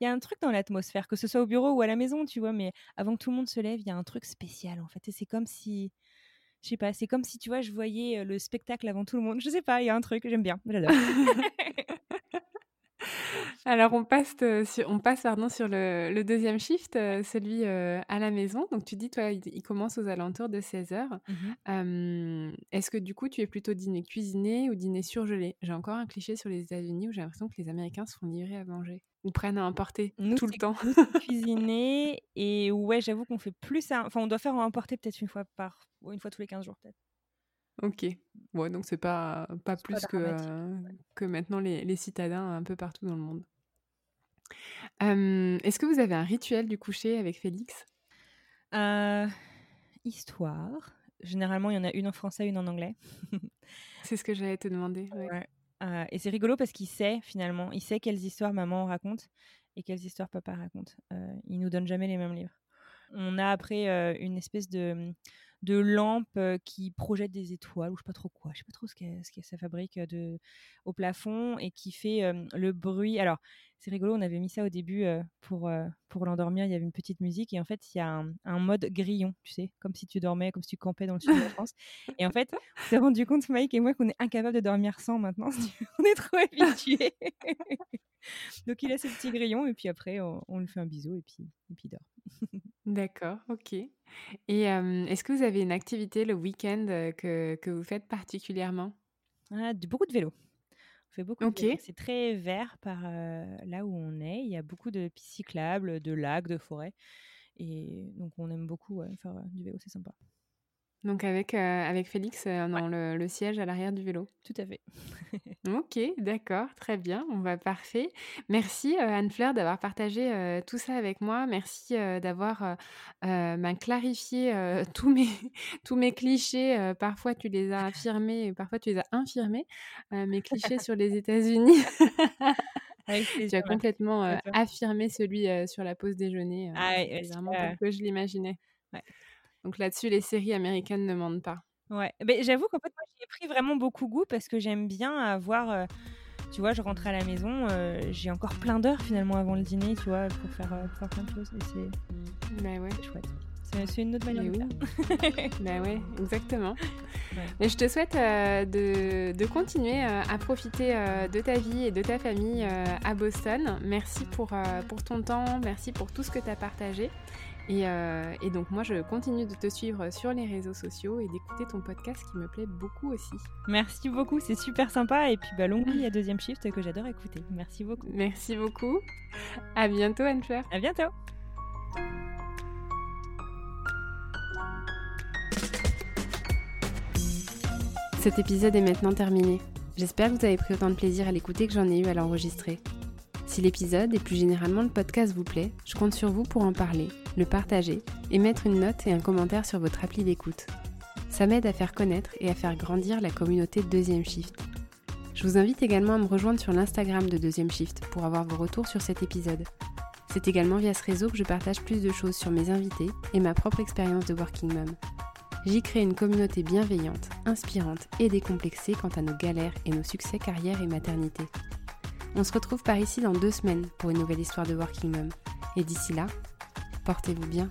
y, a un truc dans l'atmosphère, que ce soit au bureau ou à la maison, tu vois, mais avant que tout le monde se lève, il y a un truc spécial, en fait. Et c'est comme si, je sais pas, c'est comme si, tu vois, je voyais le spectacle avant tout le monde. Je sais pas, il y a un truc, j'aime bien, j'adore. (laughs) (laughs) Alors, on passe, euh, sur, on passe pardon, sur le, deuxième shift, euh, celui euh, à la maison. Donc, tu dis, toi, il, commence aux alentours de 16 heures. Mmh est-ce que du coup, tu es plutôt dîner cuisiné ou dîner surgelé? J'ai encore un cliché sur les États-Unis où j'ai l'impression que les Américains se font livrer à manger ou prennent à emporter tout le temps. (laughs) cuisiner et ouais, j'avoue qu'on fait plus. Enfin, on doit faire à emporter peut-être une fois par, une fois tous les 15 jours peut-être. Ok. Ouais, donc c'est pas, pas plus que, que maintenant les, les, citadins un peu partout dans le monde. Est-ce que vous avez un rituel du coucher avec Félix? Euh, Histoire. Généralement, il y en a une en français, une en anglais. (laughs) c'est ce que j'allais te demander. Euh, et c'est rigolo parce qu'il sait finalement, il sait quelles histoires maman raconte et quelles histoires papa raconte. Euh, il nous donne jamais les mêmes livres. On a après euh, une espèce de de lampes qui projettent des étoiles ou je sais pas trop quoi, je sais pas trop ce que, ce ça fabrique de, au plafond et qui fait le bruit. Alors c'est rigolo, on avait mis ça au début pour, pour l'endormir, il y avait une petite musique et en fait il y a un, mode grillon, tu sais, comme si tu dormais, comme si tu campais dans le sud de la (laughs) France. Et en fait on s'est rendu compte, Mike et moi, qu'on est incapable de dormir sans maintenant, (laughs) on est trop habitués. (laughs) Donc il a ce petit grillon et puis après on, lui fait un bisou et puis, et puis il dort. D'accord, ok. Et est-ce que vous avez une activité le week-end que, que vous faites particulièrement? Ah, Beaucoup de vélo. On fait beaucoup de C'est très vert par là où on est. Il y a beaucoup de pistes cyclables, de lacs, de forêts. Et donc, on aime beaucoup faire du vélo, c'est sympa. Donc avec, avec Félix dans le, siège à l'arrière du vélo. Tout à fait. (laughs) ok, d'accord, très bien, on va parfait. Merci Anne-Fleur d'avoir partagé tout ça avec moi. Merci d'avoir ben, clarifié (laughs) tous, mes, tous mes clichés. parfois tu les as affirmés, parfois tu les as infirmés. mes clichés sur les États-Unis. (laughs) tu as complètement affirmé celui sur la pause déjeuner. Ah, c'est vraiment tel que je l'imaginais. Donc là-dessus, les séries américaines ne mentent pas. Ouais, mais j'avoue qu'en fait, moi, j'y ai pris vraiment beaucoup goût parce que j'aime bien avoir. tu vois, je rentre à la maison, j'ai encore plein d'heures finalement avant le dîner, tu vois, pour faire, faire plein de choses. Et c'est bah ouais. chouette. C'est une autre manière de faire. (laughs) bah ouais, exactement. (laughs) Mais je te souhaite de, de, continuer à profiter de ta vie et de ta famille à Boston. Merci pour, pour ton temps, merci pour tout ce que tu as partagé. Euh, et, donc moi, je continue de te suivre sur les réseaux sociaux et d'écouter ton podcast qui me plaît beaucoup aussi. Merci beaucoup, c'est super sympa. Et puis bah, longue vie à deuxième shift que j'adore écouter. Merci beaucoup. Merci beaucoup. À bientôt anne À bientôt. Cet épisode est maintenant terminé. J'espère que vous avez pris autant de plaisir à l'écouter que j'en ai eu à l'enregistrer. Si l'épisode et plus généralement le podcast vous plaît, je compte sur vous pour en parler le partager et mettre une note et un commentaire sur votre appli d'écoute. Ça m'aide à faire connaître et à faire grandir la communauté de Deuxième Shift. Je vous invite également à me rejoindre sur l'Instagram de Deuxième Shift pour avoir vos retours sur cet épisode. C'est également via ce réseau que je partage plus de choses sur mes invités et ma propre expérience de Working Mom. J'y crée une communauté bienveillante, inspirante et décomplexée quant à nos galères et nos succès carrière et maternité. On se retrouve par ici dans deux semaines pour une nouvelle histoire de Working Mom. Et d'ici là, Portez-vous bien.